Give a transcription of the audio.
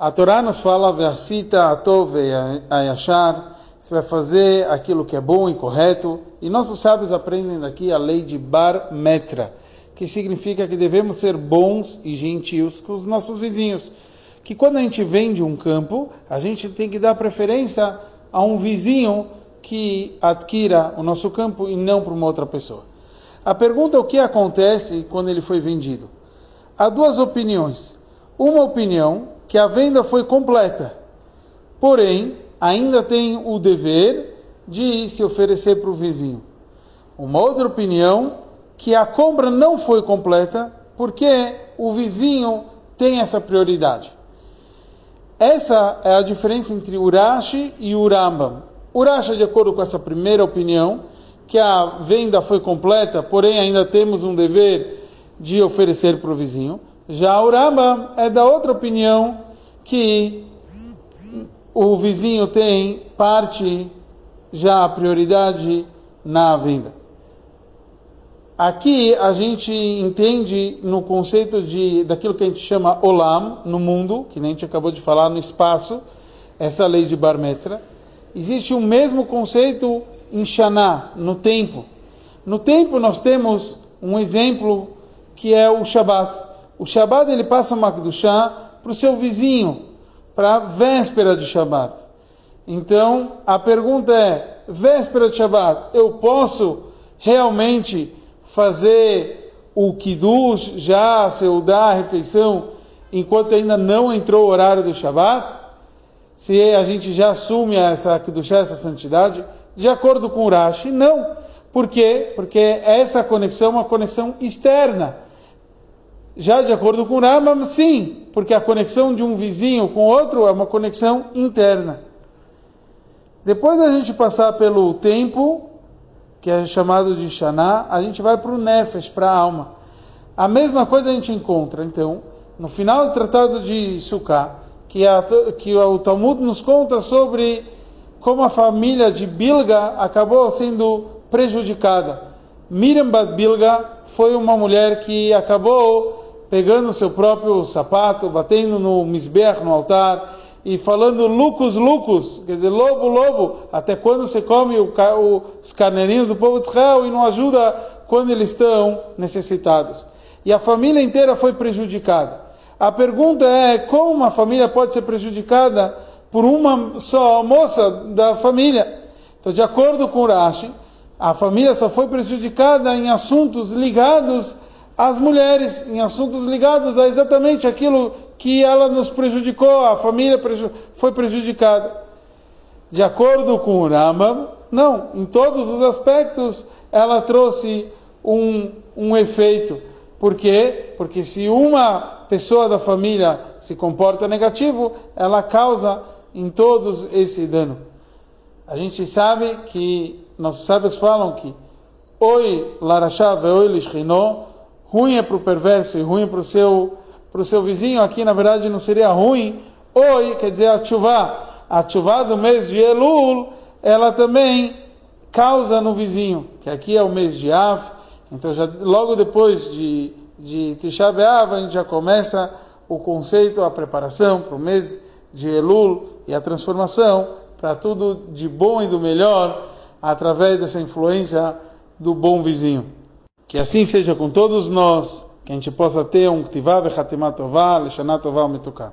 A Torá nos fala, Ve'asita atov ayashar, você vai fazer aquilo que é bom e correto. E nossos sábios aprendem daqui a lei de Bar Metra, que significa que devemos ser bons e gentios com os nossos vizinhos. Que quando a gente vende um campo, a gente tem que dar preferência a um vizinho que adquira o nosso campo e não para uma outra pessoa. A pergunta é o que acontece quando ele foi vendido. Há duas opiniões. Uma opinião que a venda foi completa, porém ainda tem o dever de se oferecer para o vizinho. Uma outra opinião que a compra não foi completa porque o vizinho tem essa prioridade. Essa é a diferença entre Urashi e Urambam. Urashi, de acordo com essa primeira opinião, que a venda foi completa, porém ainda temos um dever de oferecer para o vizinho. Já o Rambam é da outra opinião que o vizinho tem parte já a prioridade na venda. Aqui a gente entende no conceito de daquilo que a gente chama olam no mundo, que nem a gente acabou de falar no espaço, essa lei de Barmetra. Existe o mesmo conceito em Shana, no tempo. No tempo nós temos um exemplo que é o Shabat. O Shabat ele passa uma Kedushá para o seu vizinho, para a véspera de Shabat. Então, a pergunta é, véspera de Shabat, eu posso realmente fazer o Kiddush, já a Seudá, a refeição, enquanto ainda não entrou o horário do Shabat? Se a gente já assume essa Kiddush, essa santidade, de acordo com o Rashi, não. Por quê? Porque essa conexão é uma conexão externa já de acordo com Rambam, sim, porque a conexão de um vizinho com outro é uma conexão interna. Depois da gente passar pelo tempo, que é chamado de Shana, a gente vai para o Nefesh, para a alma. A mesma coisa a gente encontra, então, no final do Tratado de Sukkah, que, a, que o Talmud nos conta sobre como a família de Bilga acabou sendo prejudicada. Miriam Bad Bilga foi uma mulher que acabou pegando seu próprio sapato, batendo no misber, no altar, e falando lucos, lucos, quer dizer, lobo, lobo, até quando você come o, o, os carneirinhos do povo de Israel e não ajuda quando eles estão necessitados. E a família inteira foi prejudicada. A pergunta é, como uma família pode ser prejudicada por uma só moça da família? Então, de acordo com o Rashi, a família só foi prejudicada em assuntos ligados as mulheres em assuntos ligados a exatamente aquilo que ela nos prejudicou, a família foi prejudicada. De acordo com o Rambam, não, em todos os aspectos ela trouxe um, um efeito. Por quê? Porque se uma pessoa da família se comporta negativo, ela causa em todos esse dano. A gente sabe que nossos sábios falam que Oi larashav oi lishchinó ruim é para o perverso e ruim para o seu, para o seu vizinho, aqui na verdade não seria ruim. Oi, quer dizer, a chuva, a chuva do mês de Elul, ela também causa no vizinho, que aqui é o mês de Av, então já logo depois de, de Tisha B'Av, a gente já começa o conceito, a preparação para o mês de Elul e a transformação para tudo de bom e do melhor através dessa influência do bom vizinho. Que assim seja com todos nós, que a gente possa ter um Ktivá Vechatimat Tová, Leshanat Tová Metuká.